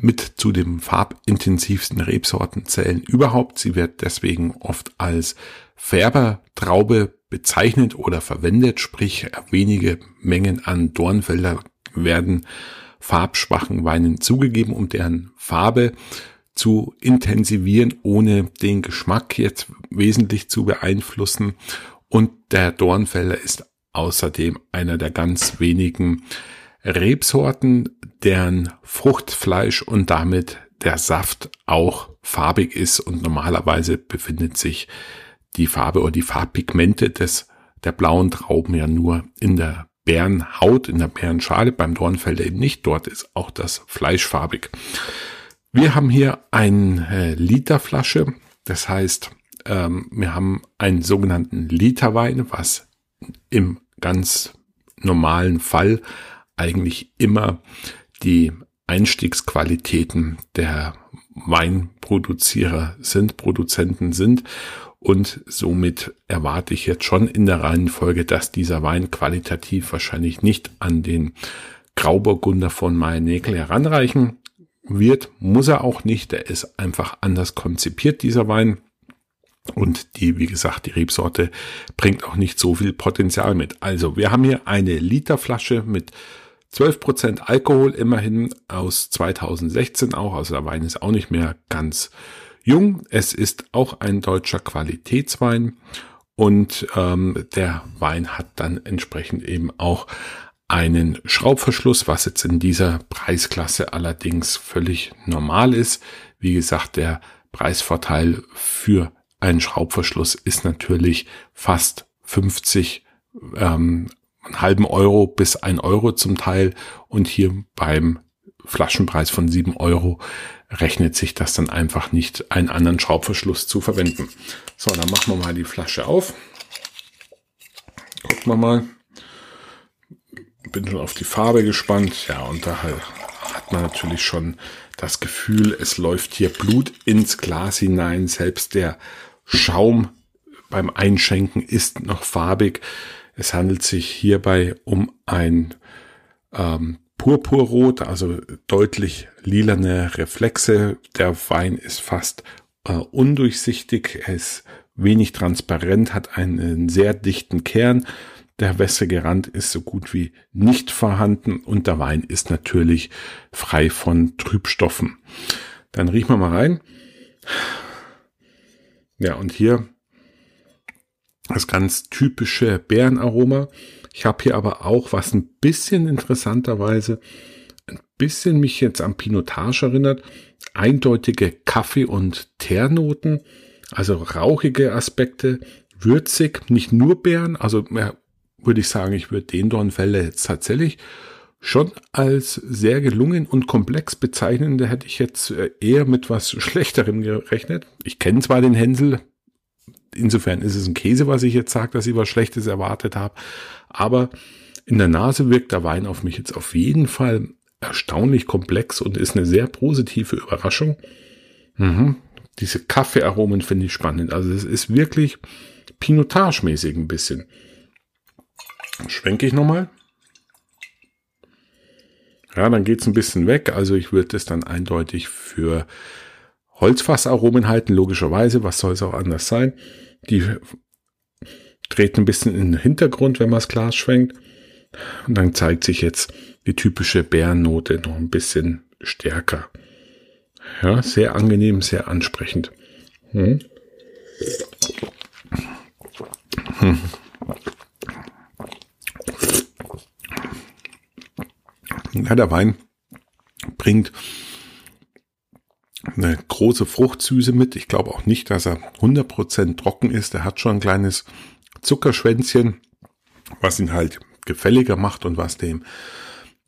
mit zu den farbintensivsten Rebsorten zählen überhaupt. Sie wird deswegen oft als Färbertraube bezeichnet oder verwendet, sprich wenige Mengen an Dornfelder werden farbschwachen Weinen zugegeben, um deren Farbe zu intensivieren, ohne den Geschmack jetzt wesentlich zu beeinflussen. Und der Dornfelder ist außerdem einer der ganz wenigen Rebsorten, deren Fruchtfleisch und damit der Saft auch farbig ist und normalerweise befindet sich die Farbe oder die Farbpigmente des der blauen Trauben ja nur in der Bärenhaut, in der Bärenschale, beim Dornfelder eben nicht. Dort ist auch das Fleisch farbig. Wir haben hier eine äh, Literflasche, das heißt, ähm, wir haben einen sogenannten Literwein, was im ganz normalen Fall eigentlich immer die Einstiegsqualitäten der Weinproduzierer sind, Produzenten sind. Und somit erwarte ich jetzt schon in der Reihenfolge, dass dieser Wein qualitativ wahrscheinlich nicht an den Grauburgunder von Mayenäkel heranreichen wird. Muss er auch nicht. Der ist einfach anders konzipiert, dieser Wein. Und die, wie gesagt, die Rebsorte bringt auch nicht so viel Potenzial mit. Also wir haben hier eine Literflasche mit 12% Alkohol immerhin aus 2016 auch, also der Wein ist auch nicht mehr ganz jung. Es ist auch ein deutscher Qualitätswein und ähm, der Wein hat dann entsprechend eben auch einen Schraubverschluss, was jetzt in dieser Preisklasse allerdings völlig normal ist. Wie gesagt, der Preisvorteil für einen Schraubverschluss ist natürlich fast 50 ähm, einen halben Euro bis ein Euro zum Teil und hier beim Flaschenpreis von sieben Euro rechnet sich das dann einfach nicht, einen anderen Schraubverschluss zu verwenden. So, dann machen wir mal die Flasche auf. Gucken wir mal. Bin schon auf die Farbe gespannt. Ja, und da hat man natürlich schon das Gefühl, es läuft hier Blut ins Glas hinein. Selbst der Schaum beim Einschenken ist noch farbig. Es handelt sich hierbei um ein ähm, Purpurrot, also deutlich lilane Reflexe. Der Wein ist fast äh, undurchsichtig, er ist wenig transparent, hat einen sehr dichten Kern. Der wässrige Rand ist so gut wie nicht vorhanden und der Wein ist natürlich frei von Trübstoffen. Dann riechen wir mal rein. Ja, und hier das ganz typische Beerenaroma. Ich habe hier aber auch, was ein bisschen interessanterweise, ein bisschen mich jetzt am Pinotage erinnert, eindeutige Kaffee- und Teernoten, also rauchige Aspekte, würzig, nicht nur Beeren, also ja, würde ich sagen, ich würde den Dornfelder jetzt tatsächlich schon als sehr gelungen und komplex bezeichnen. Da hätte ich jetzt äh, eher mit was Schlechterem gerechnet. Ich kenne zwar den Hänsel, insofern ist es ein Käse, was ich jetzt sage, dass ich was Schlechtes erwartet habe. Aber in der Nase wirkt der Wein auf mich jetzt auf jeden Fall erstaunlich komplex und ist eine sehr positive Überraschung. Mhm. Diese Kaffeearomen finde ich spannend. Also es ist wirklich Pinotage-mäßig ein bisschen. Schwenke ich nochmal. Ja, dann geht's ein bisschen weg. Also ich würde es dann eindeutig für Holzfassaromen halten, logischerweise. Was soll es auch anders sein? Die treten ein bisschen in den Hintergrund, wenn man das Glas schwenkt. Und dann zeigt sich jetzt die typische Bärennote noch ein bisschen stärker. Ja, sehr angenehm, sehr ansprechend. Hm. Hm. Ja, der Wein bringt eine große Fruchtsüße mit. Ich glaube auch nicht, dass er 100% trocken ist. Er hat schon ein kleines Zuckerschwänzchen, was ihn halt gefälliger macht und was dem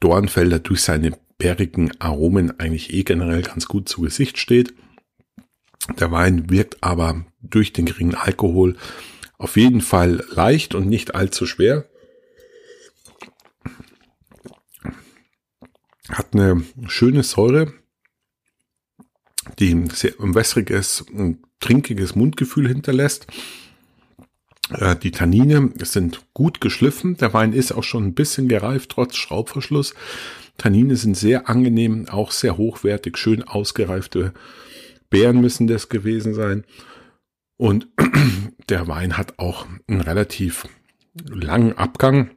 Dornfelder durch seine bärigen Aromen eigentlich eh generell ganz gut zu Gesicht steht. Der Wein wirkt aber durch den geringen Alkohol auf jeden Fall leicht und nicht allzu schwer. Hat eine schöne Säure, die sehr wässriges, ein trinkiges Mundgefühl hinterlässt. Äh, die Tannine sind gut geschliffen. Der Wein ist auch schon ein bisschen gereift, trotz Schraubverschluss. Tannine sind sehr angenehm, auch sehr hochwertig, schön ausgereifte Beeren müssen das gewesen sein. Und <clears throat> der Wein hat auch einen relativ langen Abgang.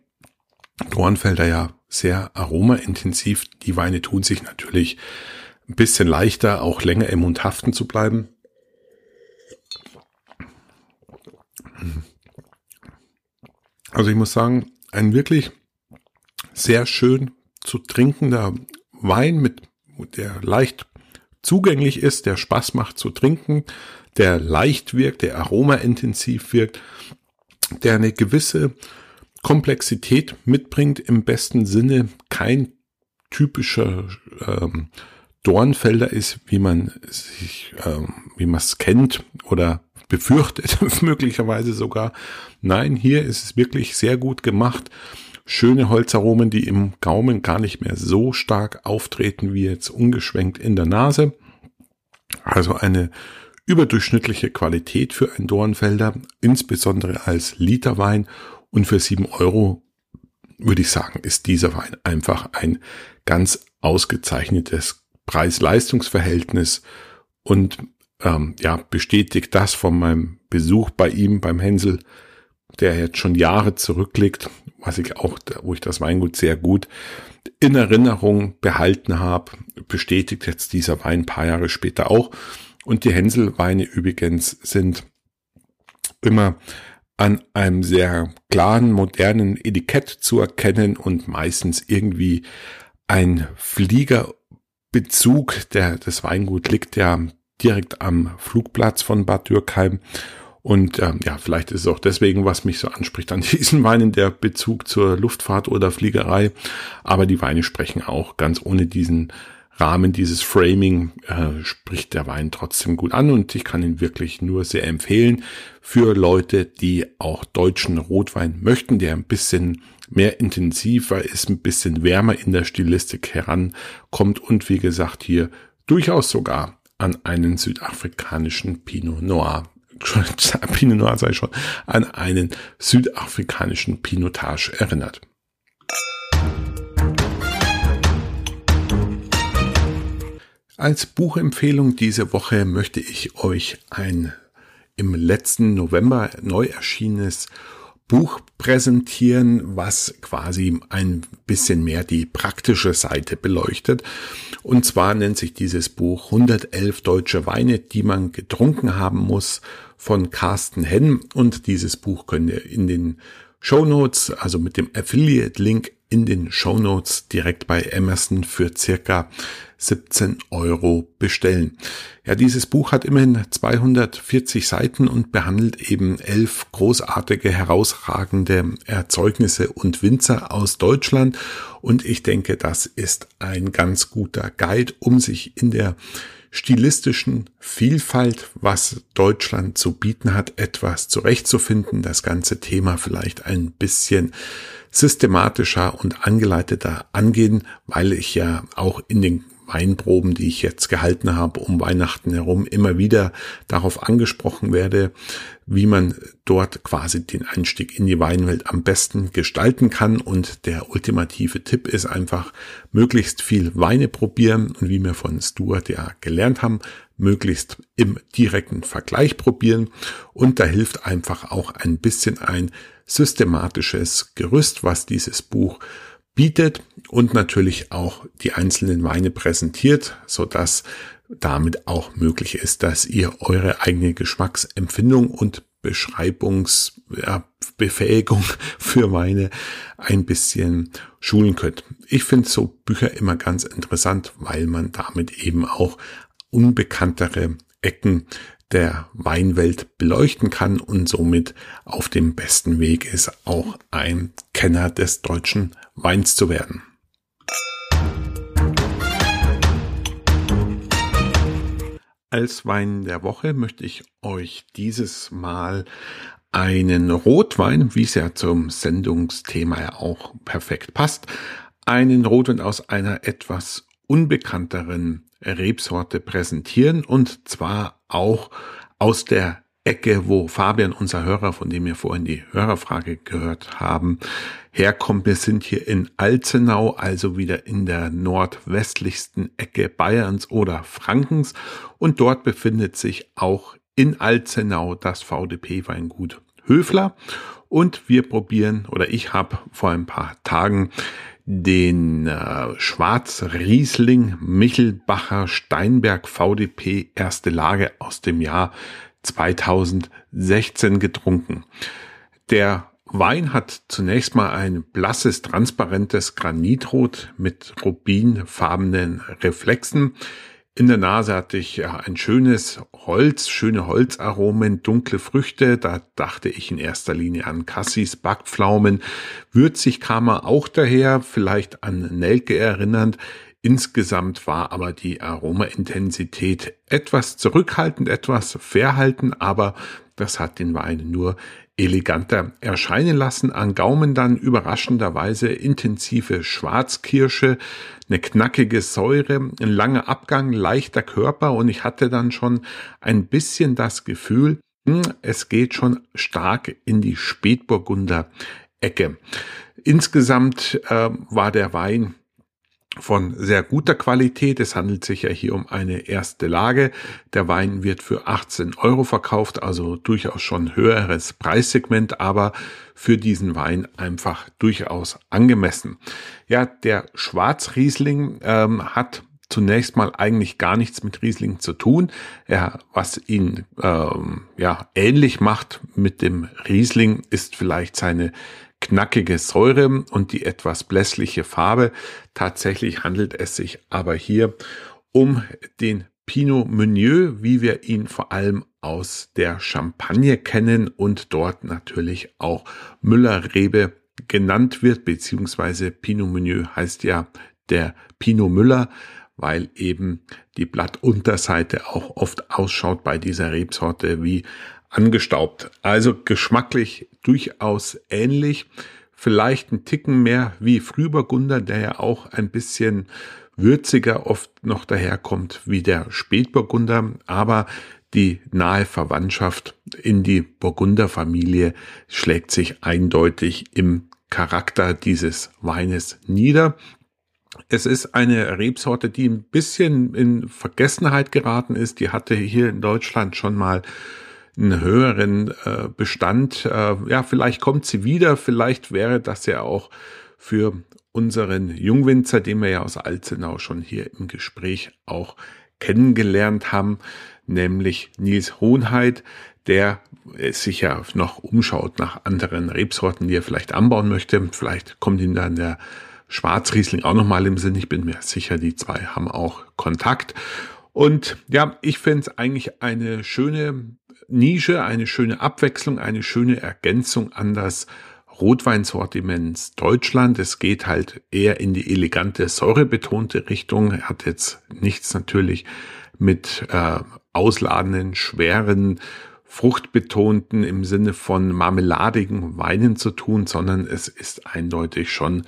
Dornfelder ja sehr aromaintensiv. Die Weine tun sich natürlich ein bisschen leichter, auch länger im Mund haften zu bleiben. Also ich muss sagen, ein wirklich sehr schön zu trinkender Wein mit, der leicht zugänglich ist, der Spaß macht zu trinken, der leicht wirkt, der aromaintensiv wirkt, der eine gewisse Komplexität mitbringt, im besten Sinne kein typischer ähm, Dornfelder ist, wie man sich, ähm, wie man es kennt oder befürchtet, <laughs> möglicherweise sogar. Nein, hier ist es wirklich sehr gut gemacht. Schöne Holzaromen, die im Gaumen gar nicht mehr so stark auftreten wie jetzt ungeschwenkt in der Nase. Also eine überdurchschnittliche Qualität für ein Dornfelder, insbesondere als Literwein und für sieben Euro würde ich sagen, ist dieser Wein einfach ein ganz ausgezeichnetes Preis-Leistungs-Verhältnis und ähm, ja, bestätigt das von meinem Besuch bei ihm beim Hänsel, der jetzt schon Jahre zurückliegt, was ich auch, wo ich das Weingut sehr gut in Erinnerung behalten habe, bestätigt jetzt dieser Wein ein paar Jahre später auch. Und die Hänselweine übrigens sind immer an einem sehr klaren, modernen Etikett zu erkennen und meistens irgendwie ein Fliegerbezug. Der, das Weingut liegt ja direkt am Flugplatz von Bad Dürkheim. Und ähm, ja, vielleicht ist es auch deswegen, was mich so anspricht an <laughs> diesen Weinen, der Bezug zur Luftfahrt oder Fliegerei. Aber die Weine sprechen auch ganz ohne diesen Rahmen, dieses Framing, äh, spricht der Wein trotzdem gut an und ich kann ihn wirklich nur sehr empfehlen für Leute, die auch deutschen Rotwein möchten, der ein bisschen mehr intensiver ist, ein bisschen wärmer in der Stilistik herankommt und wie gesagt hier durchaus sogar an einen südafrikanischen Pinot Noir <laughs> Pinot Noir sei schon, an einen südafrikanischen Pinotage erinnert. Als Buchempfehlung diese Woche möchte ich euch ein im letzten November neu erschienenes Buch präsentieren, was quasi ein bisschen mehr die praktische Seite beleuchtet. Und zwar nennt sich dieses Buch 111 deutsche Weine, die man getrunken haben muss von Carsten Henn. Und dieses Buch könnt ihr in den Show Notes, also mit dem Affiliate-Link in den Show Notes direkt bei Emerson für circa 17 Euro bestellen. Ja, dieses Buch hat immerhin 240 Seiten und behandelt eben elf großartige, herausragende Erzeugnisse und Winzer aus Deutschland. Und ich denke, das ist ein ganz guter Guide, um sich in der stilistischen Vielfalt, was Deutschland zu bieten hat, etwas zurechtzufinden, das ganze Thema vielleicht ein bisschen systematischer und angeleiteter angehen, weil ich ja auch in den Weinproben, die ich jetzt gehalten habe, um Weihnachten herum, immer wieder darauf angesprochen werde, wie man dort quasi den Einstieg in die Weinwelt am besten gestalten kann. Und der ultimative Tipp ist einfach, möglichst viel Weine probieren und wie wir von Stuart ja gelernt haben, möglichst im direkten Vergleich probieren. Und da hilft einfach auch ein bisschen ein systematisches Gerüst, was dieses Buch bietet und natürlich auch die einzelnen Weine präsentiert, so dass damit auch möglich ist, dass ihr eure eigene Geschmacksempfindung und Beschreibungsbefähigung <laughs> für Weine ein bisschen schulen könnt. Ich finde so Bücher immer ganz interessant, weil man damit eben auch unbekanntere Ecken der Weinwelt beleuchten kann und somit auf dem besten Weg ist, auch ein Kenner des deutschen Weins zu werden. Als Wein der Woche möchte ich euch dieses Mal einen Rotwein, wie es ja zum Sendungsthema ja auch perfekt passt, einen Rotwein aus einer etwas unbekannteren Rebsorte präsentieren und zwar auch aus der Ecke, wo Fabian, unser Hörer, von dem wir vorhin die Hörerfrage gehört haben, herkommt. Wir sind hier in Alzenau, also wieder in der nordwestlichsten Ecke Bayerns oder Frankens. Und dort befindet sich auch in Alzenau das VDP-Weingut Höfler. Und wir probieren, oder ich habe vor ein paar Tagen den äh, Schwarzriesling Michelbacher Steinberg VDP erste Lage aus dem Jahr 2016 getrunken. Der Wein hat zunächst mal ein blasses, transparentes Granitrot mit rubinfarbenen Reflexen. In der Nase hatte ich ein schönes Holz, schöne Holzaromen, dunkle Früchte. Da dachte ich in erster Linie an Cassis, Backpflaumen. Würzig kam er auch daher, vielleicht an Nelke erinnernd. Insgesamt war aber die Aromaintensität etwas zurückhaltend, etwas verhalten, aber das hat den Wein nur eleganter erscheinen lassen. An Gaumen dann überraschenderweise intensive Schwarzkirsche, eine knackige Säure, ein langer Abgang, leichter Körper und ich hatte dann schon ein bisschen das Gefühl, hm, es geht schon stark in die Spätburgunder Ecke. Insgesamt äh, war der Wein von sehr guter Qualität. Es handelt sich ja hier um eine erste Lage. Der Wein wird für 18 Euro verkauft, also durchaus schon höheres Preissegment, aber für diesen Wein einfach durchaus angemessen. Ja, der Schwarzriesling ähm, hat zunächst mal eigentlich gar nichts mit Riesling zu tun. Ja, was ihn ähm, ja ähnlich macht mit dem Riesling ist vielleicht seine knackige Säure und die etwas blässliche Farbe. Tatsächlich handelt es sich aber hier um den Pinot Meunier, wie wir ihn vor allem aus der Champagne kennen und dort natürlich auch Müller-Rebe genannt wird, beziehungsweise Pinot Meunier heißt ja der Pinot Müller, weil eben die Blattunterseite auch oft ausschaut bei dieser Rebsorte wie angestaubt. Also geschmacklich durchaus ähnlich. Vielleicht ein Ticken mehr wie Frühburgunder, der ja auch ein bisschen würziger oft noch daherkommt wie der Spätburgunder, aber die nahe Verwandtschaft in die Burgunderfamilie schlägt sich eindeutig im Charakter dieses Weines nieder. Es ist eine Rebsorte, die ein bisschen in Vergessenheit geraten ist. Die hatte hier in Deutschland schon mal einen höheren äh, Bestand. Äh, ja, vielleicht kommt sie wieder, vielleicht wäre das ja auch für unseren Jungwinzer, den wir ja aus Alzenau schon hier im Gespräch auch kennengelernt haben, nämlich Nils Hohenheit, der sich ja noch umschaut nach anderen Rebsorten, die er vielleicht anbauen möchte. Vielleicht kommt ihm dann der Schwarzriesling auch nochmal im Sinn. Ich bin mir sicher, die zwei haben auch Kontakt. Und ja, ich finde es eigentlich eine schöne Nische, eine schöne Abwechslung, eine schöne Ergänzung an das Rotweinsortiments Deutschland. Es geht halt eher in die elegante, säurebetonte Richtung. Hat jetzt nichts natürlich mit äh, ausladenden, schweren, fruchtbetonten im Sinne von marmeladigen Weinen zu tun, sondern es ist eindeutig schon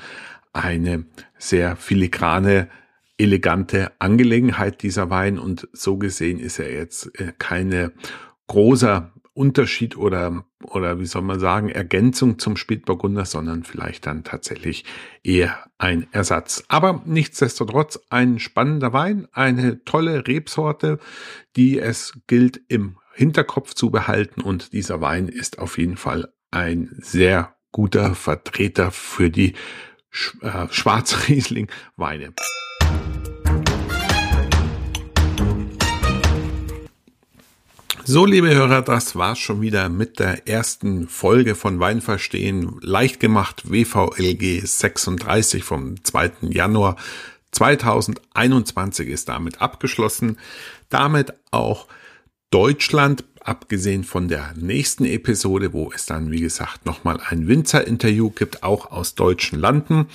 eine sehr filigrane elegante Angelegenheit dieser Wein und so gesehen ist er jetzt äh, keine großer Unterschied oder, oder wie soll man sagen, Ergänzung zum Spätburgunder, sondern vielleicht dann tatsächlich eher ein Ersatz. Aber nichtsdestotrotz ein spannender Wein, eine tolle Rebsorte, die es gilt im Hinterkopf zu behalten und dieser Wein ist auf jeden Fall ein sehr guter Vertreter für die äh, Schwarzriesling-Weine. So, liebe Hörer, das war's schon wieder mit der ersten Folge von Weinverstehen. Leicht gemacht WVLG 36 vom 2. Januar 2021 ist damit abgeschlossen. Damit auch Deutschland, abgesehen von der nächsten Episode, wo es dann, wie gesagt, nochmal ein Winzer-Interview gibt, auch aus deutschen Landen.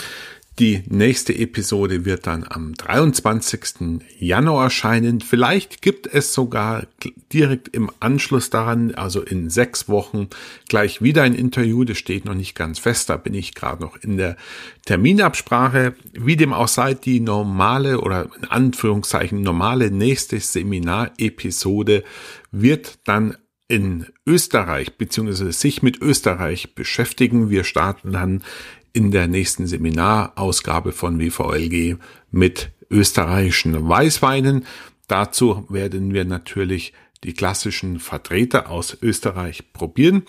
Die nächste Episode wird dann am 23. Januar erscheinen. Vielleicht gibt es sogar direkt im Anschluss daran, also in sechs Wochen, gleich wieder ein Interview. Das steht noch nicht ganz fest. Da bin ich gerade noch in der Terminabsprache. Wie dem auch sei, die normale oder in Anführungszeichen normale nächste Seminarepisode wird dann in Österreich beziehungsweise sich mit Österreich beschäftigen. Wir starten dann in der nächsten Seminarausgabe von WVLG mit österreichischen Weißweinen. Dazu werden wir natürlich die klassischen Vertreter aus Österreich probieren.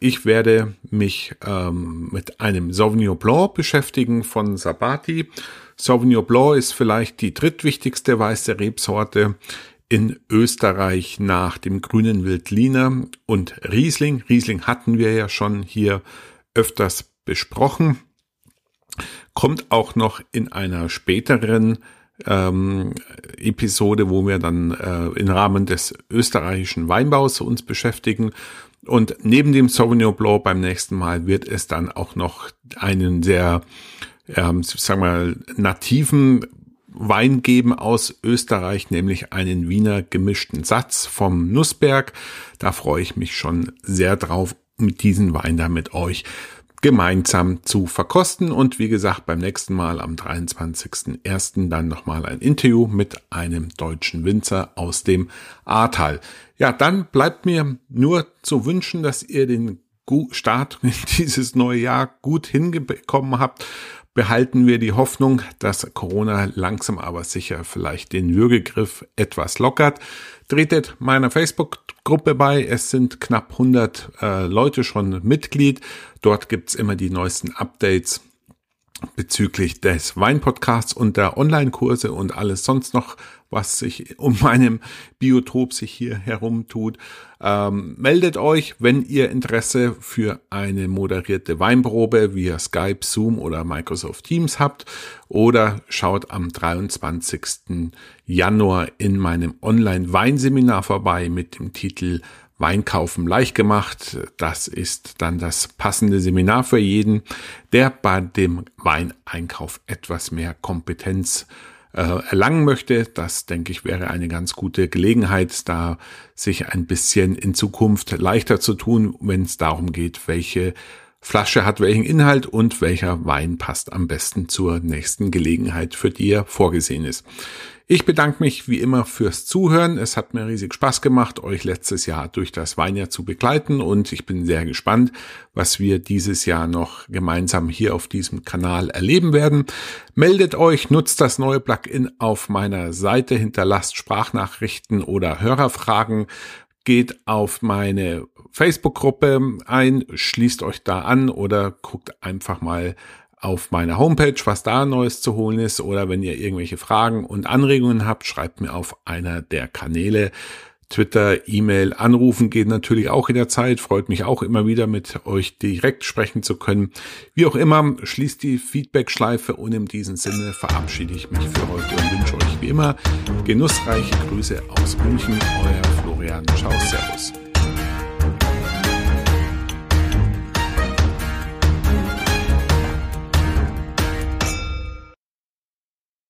Ich werde mich ähm, mit einem Sauvignon Blanc beschäftigen von Sabati. Sauvignon Blanc ist vielleicht die drittwichtigste weiße Rebsorte in Österreich nach dem grünen Wildliner und Riesling. Riesling hatten wir ja schon hier öfters besprochen. Kommt auch noch in einer späteren ähm, Episode, wo wir dann äh, im Rahmen des österreichischen Weinbaus uns beschäftigen. Und neben dem Sauvignon Blanc beim nächsten Mal wird es dann auch noch einen sehr, ähm, sagen wir, nativen Wein geben aus Österreich, nämlich einen Wiener gemischten Satz vom Nussberg. Da freue ich mich schon sehr drauf, mit diesem Wein da mit euch gemeinsam zu verkosten. Und wie gesagt, beim nächsten Mal am 23.01. dann nochmal ein Interview mit einem deutschen Winzer aus dem Ahrtal. Ja, dann bleibt mir nur zu wünschen, dass ihr den Start <laughs> dieses neue Jahr gut hingekommen habt behalten wir die Hoffnung, dass Corona langsam aber sicher vielleicht den Würgegriff etwas lockert. Tretet meiner Facebook-Gruppe bei. Es sind knapp 100 äh, Leute schon Mitglied. Dort gibt's immer die neuesten Updates bezüglich des Weinpodcasts und der Online-Kurse und alles sonst noch, was sich um meinem Biotop sich hier herum tut. Ähm, meldet euch, wenn ihr Interesse für eine moderierte Weinprobe via Skype, Zoom oder Microsoft Teams habt oder schaut am 23. Januar in meinem Online-Weinseminar vorbei mit dem Titel Weinkaufen leicht gemacht. Das ist dann das passende Seminar für jeden, der bei dem Weineinkauf etwas mehr Kompetenz äh, erlangen möchte. Das, denke ich, wäre eine ganz gute Gelegenheit, da sich ein bisschen in Zukunft leichter zu tun, wenn es darum geht, welche Flasche hat welchen Inhalt und welcher Wein passt am besten zur nächsten Gelegenheit, für die er vorgesehen ist. Ich bedanke mich wie immer fürs Zuhören. Es hat mir riesig Spaß gemacht, euch letztes Jahr durch das Weinjahr zu begleiten und ich bin sehr gespannt, was wir dieses Jahr noch gemeinsam hier auf diesem Kanal erleben werden. Meldet euch, nutzt das neue Plugin auf meiner Seite, hinterlasst Sprachnachrichten oder Hörerfragen geht auf meine Facebook-Gruppe ein, schließt euch da an oder guckt einfach mal auf meiner Homepage, was da Neues zu holen ist. Oder wenn ihr irgendwelche Fragen und Anregungen habt, schreibt mir auf einer der Kanäle. Twitter, E-Mail, Anrufen geht natürlich auch in der Zeit. Freut mich auch immer wieder mit euch direkt sprechen zu können. Wie auch immer, schließt die Feedback-Schleife und in diesem Sinne verabschiede ich mich für heute und wünsche euch wie immer genussreiche Grüße aus München. Euer Florian. Ciao, Servus.